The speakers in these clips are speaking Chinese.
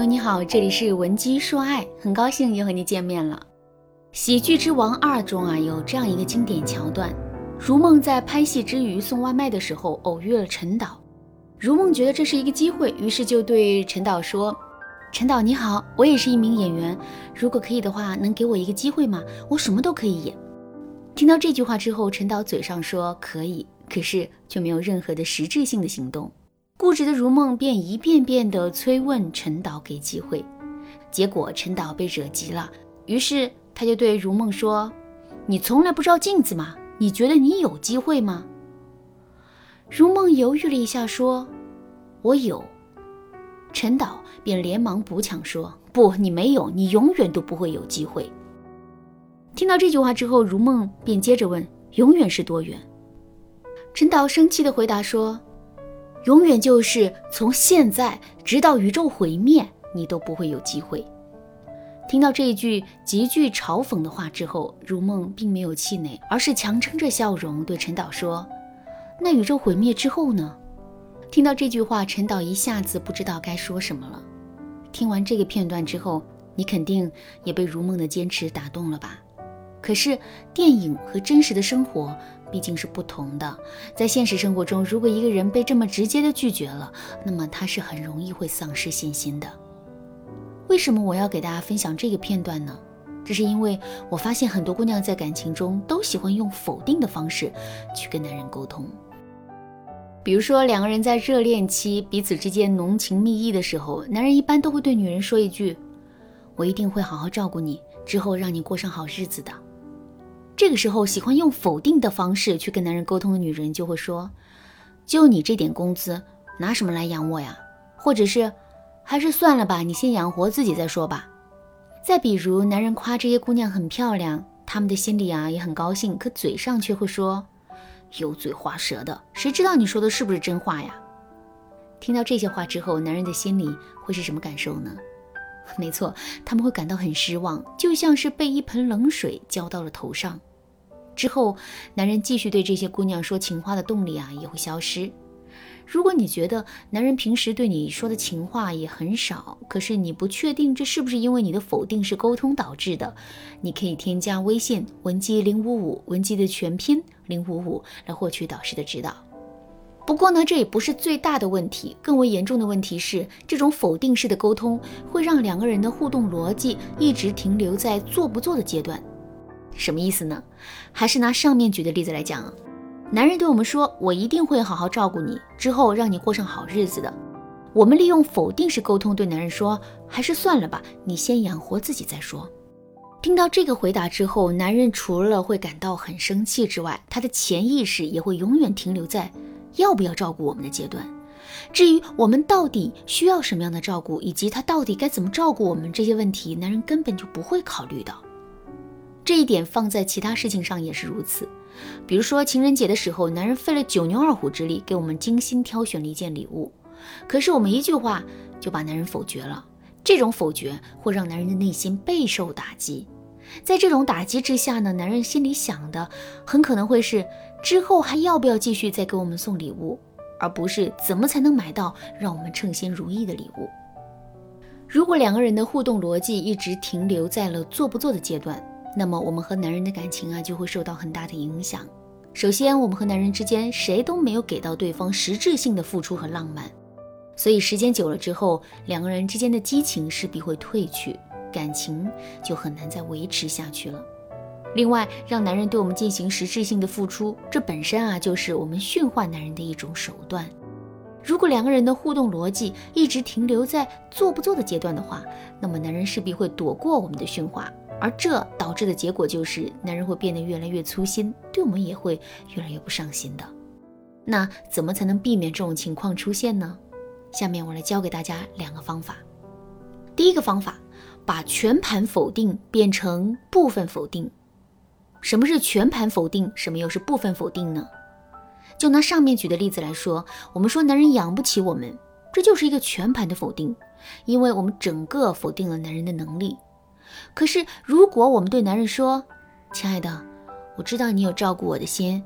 友你好，这里是文姬说爱，很高兴又和你见面了。《喜剧之王二》中啊，有这样一个经典桥段：如梦在拍戏之余送外卖的时候，偶遇了陈导。如梦觉得这是一个机会，于是就对陈导说：“陈导你好，我也是一名演员，如果可以的话，能给我一个机会吗？我什么都可以演。”听到这句话之后，陈导嘴上说可以，可是却没有任何的实质性的行动。固执的如梦便一遍遍地催问陈导给机会，结果陈导被惹急了，于是他就对如梦说：“你从来不照镜子吗？你觉得你有机会吗？”如梦犹豫了一下，说：“我有。”陈导便连忙补抢说：“不，你没有，你永远都不会有机会。”听到这句话之后，如梦便接着问：“永远是多远？”陈导生气地回答说。永远就是从现在直到宇宙毁灭，你都不会有机会。听到这一句极具嘲讽的话之后，如梦并没有气馁，而是强撑着笑容对陈导说：“那宇宙毁灭之后呢？”听到这句话，陈导一下子不知道该说什么了。听完这个片段之后，你肯定也被如梦的坚持打动了吧？可是电影和真实的生活。毕竟是不同的，在现实生活中，如果一个人被这么直接的拒绝了，那么他是很容易会丧失信心的。为什么我要给大家分享这个片段呢？这是因为我发现很多姑娘在感情中都喜欢用否定的方式去跟男人沟通。比如说，两个人在热恋期，彼此之间浓情蜜意的时候，男人一般都会对女人说一句：“我一定会好好照顾你，之后让你过上好日子的。”这个时候，喜欢用否定的方式去跟男人沟通的女人就会说：“就你这点工资，拿什么来养我呀？”或者是“还是算了吧，你先养活自己再说吧。”再比如，男人夸这些姑娘很漂亮，他们的心里啊也很高兴，可嘴上却会说：“油嘴滑舌的，谁知道你说的是不是真话呀？”听到这些话之后，男人的心里会是什么感受呢？没错，他们会感到很失望，就像是被一盆冷水浇到了头上。之后，男人继续对这些姑娘说情话的动力啊也会消失。如果你觉得男人平时对你说的情话也很少，可是你不确定这是不是因为你的否定式沟通导致的，你可以添加微信文姬零五五，文姬的全拼零五五来获取导师的指导。不过呢，这也不是最大的问题，更为严重的问题是，这种否定式的沟通会让两个人的互动逻辑一直停留在做不做的阶段。什么意思呢？还是拿上面举的例子来讲啊，男人对我们说：“我一定会好好照顾你，之后让你过上好日子的。”我们利用否定式沟通对男人说：“还是算了吧，你先养活自己再说。”听到这个回答之后，男人除了会感到很生气之外，他的潜意识也会永远停留在要不要照顾我们的阶段。至于我们到底需要什么样的照顾，以及他到底该怎么照顾我们这些问题，男人根本就不会考虑到。这一点放在其他事情上也是如此，比如说情人节的时候，男人费了九牛二虎之力给我们精心挑选了一件礼物，可是我们一句话就把男人否决了。这种否决会让男人的内心备受打击，在这种打击之下呢，男人心里想的很可能会是之后还要不要继续再给我们送礼物，而不是怎么才能买到让我们称心如意的礼物。如果两个人的互动逻辑一直停留在了做不做的阶段，那么我们和男人的感情啊就会受到很大的影响。首先，我们和男人之间谁都没有给到对方实质性的付出和浪漫，所以时间久了之后，两个人之间的激情势必会褪去，感情就很难再维持下去了。另外，让男人对我们进行实质性的付出，这本身啊就是我们驯化男人的一种手段。如果两个人的互动逻辑一直停留在做不做的阶段的话，那么男人势必会躲过我们的驯化。而这导致的结果就是，男人会变得越来越粗心，对我们也会越来越不上心的。那怎么才能避免这种情况出现呢？下面我来教给大家两个方法。第一个方法，把全盘否定变成部分否定。什么是全盘否定？什么又是部分否定呢？就拿上面举的例子来说，我们说男人养不起我们，这就是一个全盘的否定，因为我们整个否定了男人的能力。可是，如果我们对男人说：“亲爱的，我知道你有照顾我的心，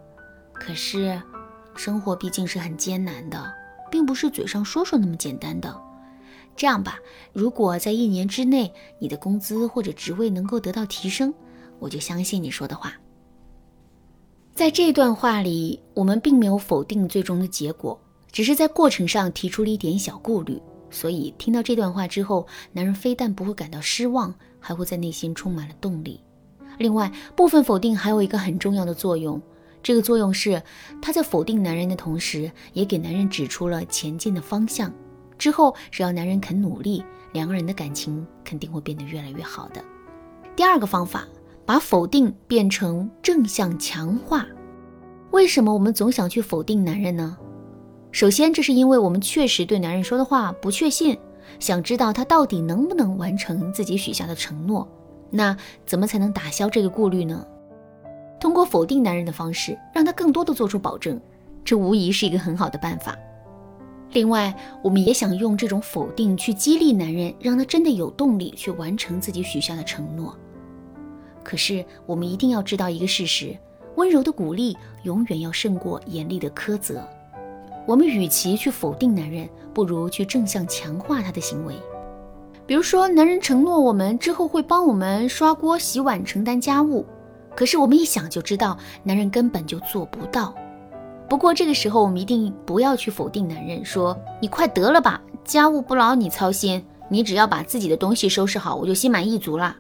可是生活毕竟是很艰难的，并不是嘴上说说那么简单的。这样吧，如果在一年之内你的工资或者职位能够得到提升，我就相信你说的话。在这段话里，我们并没有否定最终的结果，只是在过程上提出了一点小顾虑。所以听到这段话之后，男人非但不会感到失望，还会在内心充满了动力。另外，部分否定还有一个很重要的作用，这个作用是他在否定男人的同时，也给男人指出了前进的方向。之后，只要男人肯努力，两个人的感情肯定会变得越来越好的。第二个方法，把否定变成正向强化。为什么我们总想去否定男人呢？首先，这是因为我们确实对男人说的话不确信，想知道他到底能不能完成自己许下的承诺。那怎么才能打消这个顾虑呢？通过否定男人的方式，让他更多的做出保证，这无疑是一个很好的办法。另外，我们也想用这种否定去激励男人，让他真的有动力去完成自己许下的承诺。可是，我们一定要知道一个事实：温柔的鼓励永远要胜过严厉的苛责。我们与其去否定男人，不如去正向强化他的行为。比如说，男人承诺我们之后会帮我们刷锅、洗碗、承担家务，可是我们一想就知道，男人根本就做不到。不过这个时候，我们一定不要去否定男人，说你快得了吧，家务不劳你操心，你只要把自己的东西收拾好，我就心满意足了。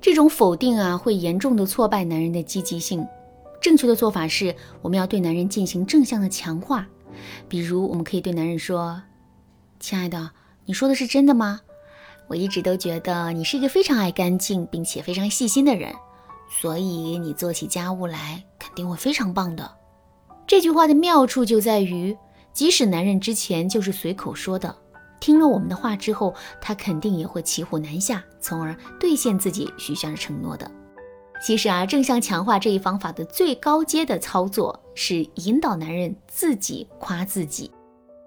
这种否定啊，会严重的挫败男人的积极性。正确的做法是，我们要对男人进行正向的强化。比如，我们可以对男人说：“亲爱的，你说的是真的吗？我一直都觉得你是一个非常爱干净并且非常细心的人，所以你做起家务来肯定会非常棒的。”这句话的妙处就在于，即使男人之前就是随口说的，听了我们的话之后，他肯定也会骑虎难下，从而兑现自己许下的承诺的。其实啊，正向强化这一方法的最高阶的操作是引导男人自己夸自己。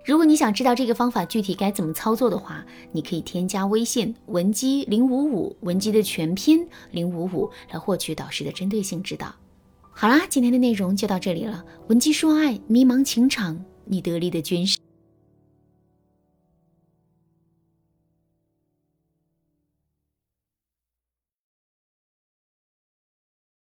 如果你想知道这个方法具体该怎么操作的话，你可以添加微信文姬零五五，文姬的全拼零五五，来获取导师的针对性指导。好啦，今天的内容就到这里了。文姬说爱，迷茫情场，你得力的军师。